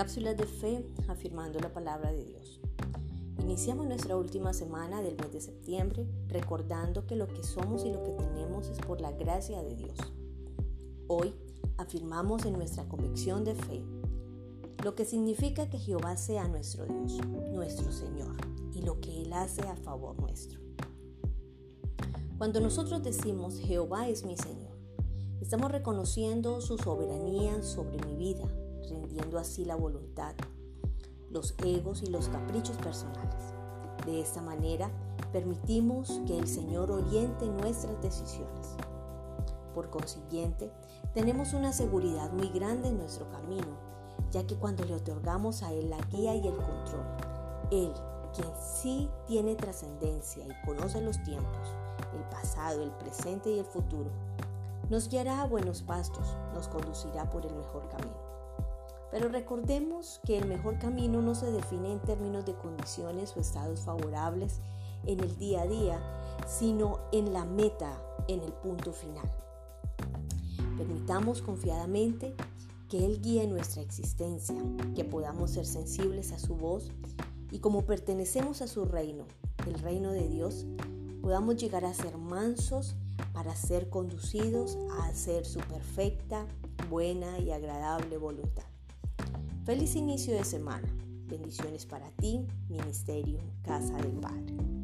Cápsulas de fe afirmando la palabra de Dios. Iniciamos nuestra última semana del mes de septiembre recordando que lo que somos y lo que tenemos es por la gracia de Dios. Hoy afirmamos en nuestra convicción de fe lo que significa que Jehová sea nuestro Dios, nuestro Señor, y lo que Él hace a favor nuestro. Cuando nosotros decimos Jehová es mi Señor, estamos reconociendo su soberanía sobre mi vida, rindiendo así la voluntad, los egos y los caprichos personales. De esta manera, permitimos que el Señor oriente nuestras decisiones. Por consiguiente, tenemos una seguridad muy grande en nuestro camino, ya que cuando le otorgamos a Él la guía y el control, Él, quien sí tiene trascendencia y conoce los tiempos, el pasado, el presente y el futuro, nos guiará a buenos pastos, nos conducirá por el mejor camino. Pero recordemos que el mejor camino no se define en términos de condiciones o estados favorables en el día a día, sino en la meta, en el punto final. Permitamos confiadamente que Él guíe nuestra existencia, que podamos ser sensibles a su voz y como pertenecemos a su reino, el reino de Dios, podamos llegar a ser mansos para ser conducidos a hacer su perfecta, buena y agradable voluntad. Feliz inicio de semana. Bendiciones para ti, Ministerio Casa del Padre.